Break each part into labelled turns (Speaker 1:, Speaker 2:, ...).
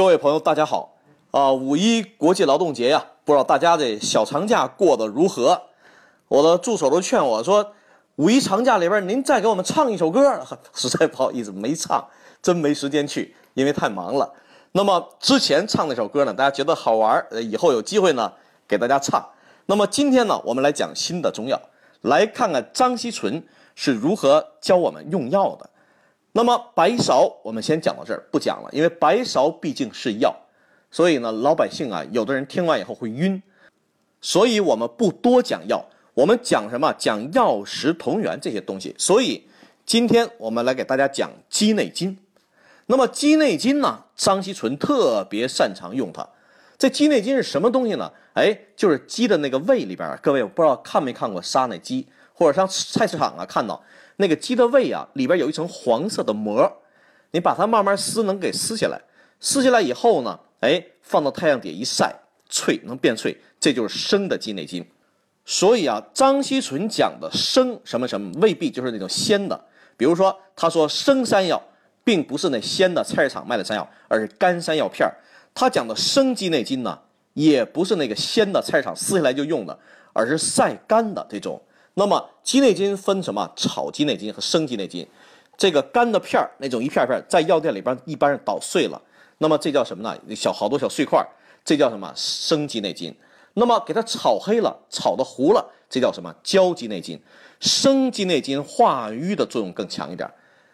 Speaker 1: 各位朋友，大家好！啊，五一国际劳动节呀，不知道大家这小长假过得如何？我的助手都劝我说，五一长假里边您再给我们唱一首歌。实在不好意思，没唱，真没时间去，因为太忙了。那么之前唱那首歌呢，大家觉得好玩，以后有机会呢给大家唱。那么今天呢，我们来讲新的中药，来看看张锡纯是如何教我们用药的。那么白芍，我们先讲到这儿，不讲了，因为白芍毕竟是药，所以呢，老百姓啊，有的人听完以后会晕，所以我们不多讲药，我们讲什么？讲药食同源这些东西。所以今天我们来给大家讲鸡内金。那么鸡内金呢，张锡纯特别擅长用它。这鸡内金是什么东西呢？哎，就是鸡的那个胃里边。各位，我不知道看没看过杀那鸡，或者上菜市场啊看到。那个鸡的胃啊，里边有一层黄色的膜，你把它慢慢撕，能给撕下来。撕下来以后呢，哎，放到太阳底下一晒，脆，能变脆，这就是生的鸡内金。所以啊，张锡纯讲的生什么什么，未必就是那种鲜的。比如说，他说生山药，并不是那鲜的菜市场卖的山药，而是干山药片儿。他讲的生鸡内金呢，也不是那个鲜的菜市场撕下来就用的，而是晒干的这种。那么鸡内金分什么？炒鸡内金和生鸡内金。这个干的片儿，那种一片片，在药店里边一般是捣碎了。那么这叫什么呢？小好多小碎块，这叫什么？生鸡内金。那么给它炒黑了，炒的糊了，这叫什么？焦鸡内金。生鸡内金化瘀的作用更强一点，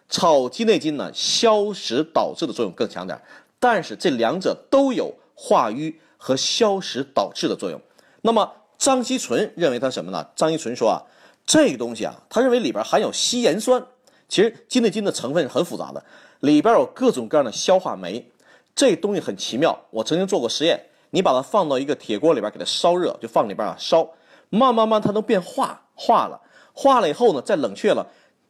Speaker 1: 炒鸡内金呢消食导滞的作用更强点。但是这两者都有化瘀和消食导滞的作用。那么张锡纯认为它什么呢？张锡纯说啊，这个东西啊，他认为里边含有稀盐酸。其实金内金的成分是很复杂的，里边有各种各样的消化酶。这东西很奇妙，我曾经做过实验，你把它放到一个铁锅里边，给它烧热，就放里边啊烧，慢慢慢它能变化，化了，化了以后呢，再冷却了。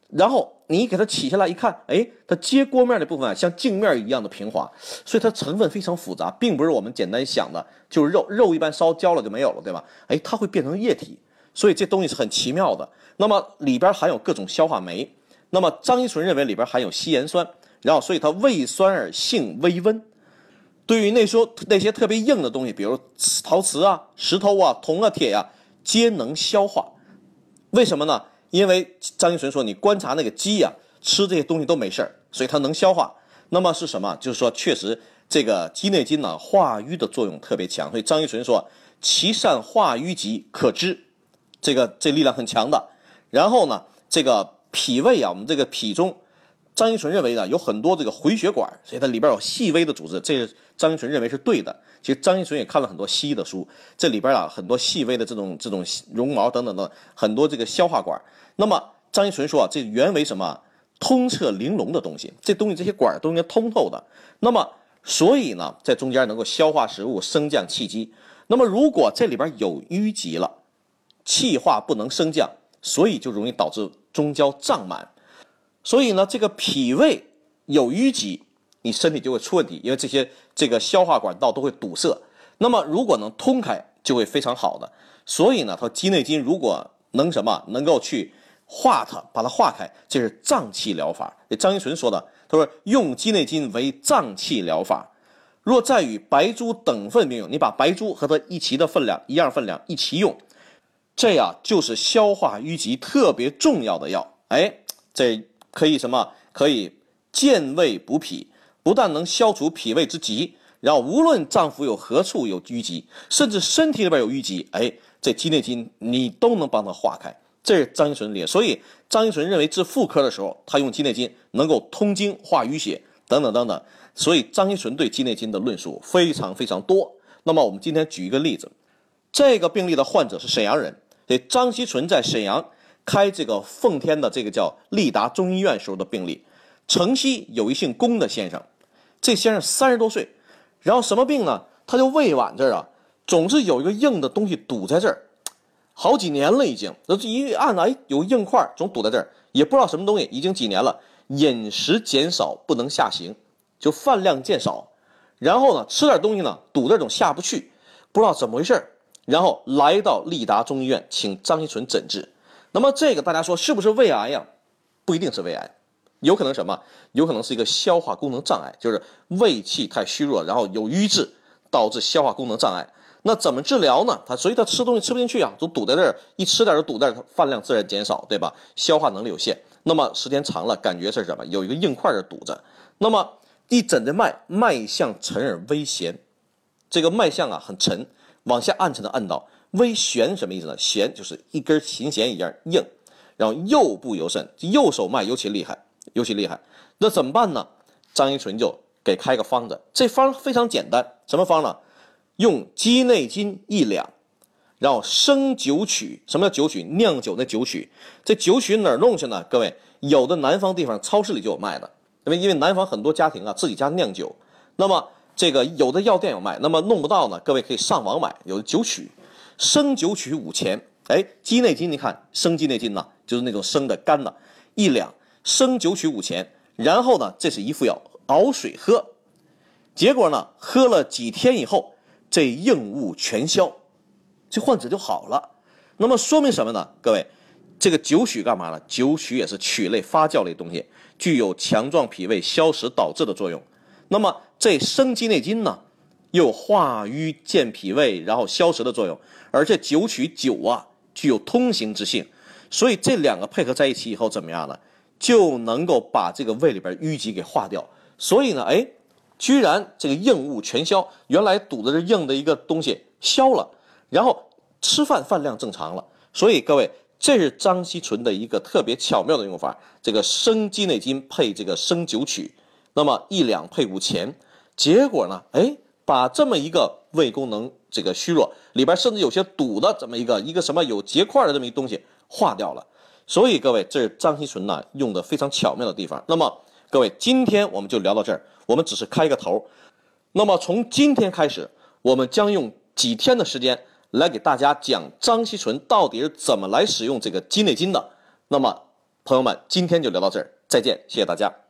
Speaker 1: 然后你给它起下来一看，哎，它接锅面的部分，像镜面一样的平滑，所以它成分非常复杂，并不是我们简单想的，就是肉肉一般烧焦了就没有了，对吧？哎，它会变成液体，所以这东西是很奇妙的。那么里边含有各种消化酶，那么张一纯认为里边含有稀盐酸，然后所以它胃酸而性微温，对于那说那些特别硬的东西，比如陶瓷啊、石头啊、铜啊、铁呀，皆能消化。为什么呢？因为张一纯说，你观察那个鸡呀，吃这些东西都没事儿，所以它能消化。那么是什么？就是说，确实这个鸡内金呢，化瘀的作用特别强。所以张一纯说，其善化瘀疾，可知，这个这力量很强的。然后呢，这个脾胃啊，我们这个脾中，张一纯认为呢，有很多这个回血管，所以它里边有细微的组织。这张一纯认为是对的。其实张一纯也看了很多西医的书，这里边啊很多细微的这种这种绒毛等等的很多这个消化管。那么张一纯说啊，这原为什么通彻玲珑的东西？这东西这些管都应该通透的。那么所以呢，在中间能够消化食物，升降气机。那么如果这里边有淤积了，气化不能升降，所以就容易导致中焦胀满。所以呢，这个脾胃有淤积。你身体就会出问题，因为这些这个消化管道都会堵塞。那么如果能通开，就会非常好的。所以呢，它鸡内金如果能什么，能够去化它，把它化开，这是脏气疗法。张一纯说的，他说用鸡内金为脏气疗法。若再与白术等份并用，你把白术和它一齐的分量，一样分量一起用，这样就是消化淤积特别重要的药。哎，这可以什么？可以健胃补脾。不但能消除脾胃之疾，然后无论脏腑有何处有淤积，甚至身体里边有淤积，哎，这鸡内金你都能帮他化开。这是张一纯理所以张一纯认为治妇科的时候，他用鸡内金能够通经化淤血等等等等。所以张一纯对鸡内金的论述非常非常多。那么我们今天举一个例子，这个病例的患者是沈阳人，这张锡纯在沈阳开这个奉天的这个叫利达中医院时候的病例。城西有一姓龚的先生。这先生三十多岁，然后什么病呢？他就胃脘这儿啊，总是有一个硬的东西堵在这儿，好几年了已经。这一按呢哎，有硬块总堵在这儿，也不知道什么东西，已经几年了。饮食减少不能下行，就饭量减少，然后呢，吃点东西呢，堵这总下不去，不知道怎么回事然后来到利达中医院，请张锡纯诊治。那么这个大家说是不是胃癌呀？不一定是胃癌。有可能什么？有可能是一个消化功能障碍，就是胃气太虚弱，然后有瘀滞，导致消化功能障碍。那怎么治疗呢？他所以他吃东西吃不进去啊，都堵在这儿，一吃点就堵在这，饭量自然减少，对吧？消化能力有限，那么时间长了，感觉是什么？有一个硬块儿堵着。那么一诊的脉，脉象沉而微弦，这个脉象啊很沉，往下按沉的按到。微弦什么意思呢？弦就是一根琴弦一样硬。然后右部尤甚，右手脉尤其厉害，尤其厉害。那怎么办呢？张一纯就给开个方子，这方非常简单，什么方呢？用鸡内金一两，然后生酒曲。什么叫酒曲？酿酒那酒曲。这酒曲哪儿弄去呢？各位，有的南方地方超市里就有卖的，因为因为南方很多家庭啊自己家酿酒，那么这个有的药店有卖，那么弄不到呢，各位可以上网买，有的酒曲，生酒曲五钱。哎，鸡内金，你看生鸡内金呐，就是那种生的干的，一两生酒曲五钱。然后呢，这是一副药，熬水喝。结果呢，喝了几天以后，这硬物全消，这患者就好了。那么说明什么呢？各位，这个酒曲干嘛呢？酒曲也是曲类发酵类东西，具有强壮脾胃、消食导滞的作用。那么这生鸡内金呢，又化瘀健脾胃，然后消食的作用。而且九曲酒啊。具有通行之性，所以这两个配合在一起以后怎么样呢？就能够把这个胃里边淤积给化掉。所以呢，哎，居然这个硬物全消，原来堵的是硬的一个东西消了，然后吃饭饭量正常了。所以各位，这是张锡纯的一个特别巧妙的用法。这个生鸡内金配这个生酒曲，那么一两配五钱，结果呢，哎。把这么一个胃功能这个虚弱里边甚至有些堵的这么一个一个什么有结块的这么一东西化掉了，所以各位这是张锡纯呢用的非常巧妙的地方。那么各位今天我们就聊到这儿，我们只是开个头。那么从今天开始，我们将用几天的时间来给大家讲张锡纯到底是怎么来使用这个鸡内金的。那么朋友们今天就聊到这儿，再见，谢谢大家。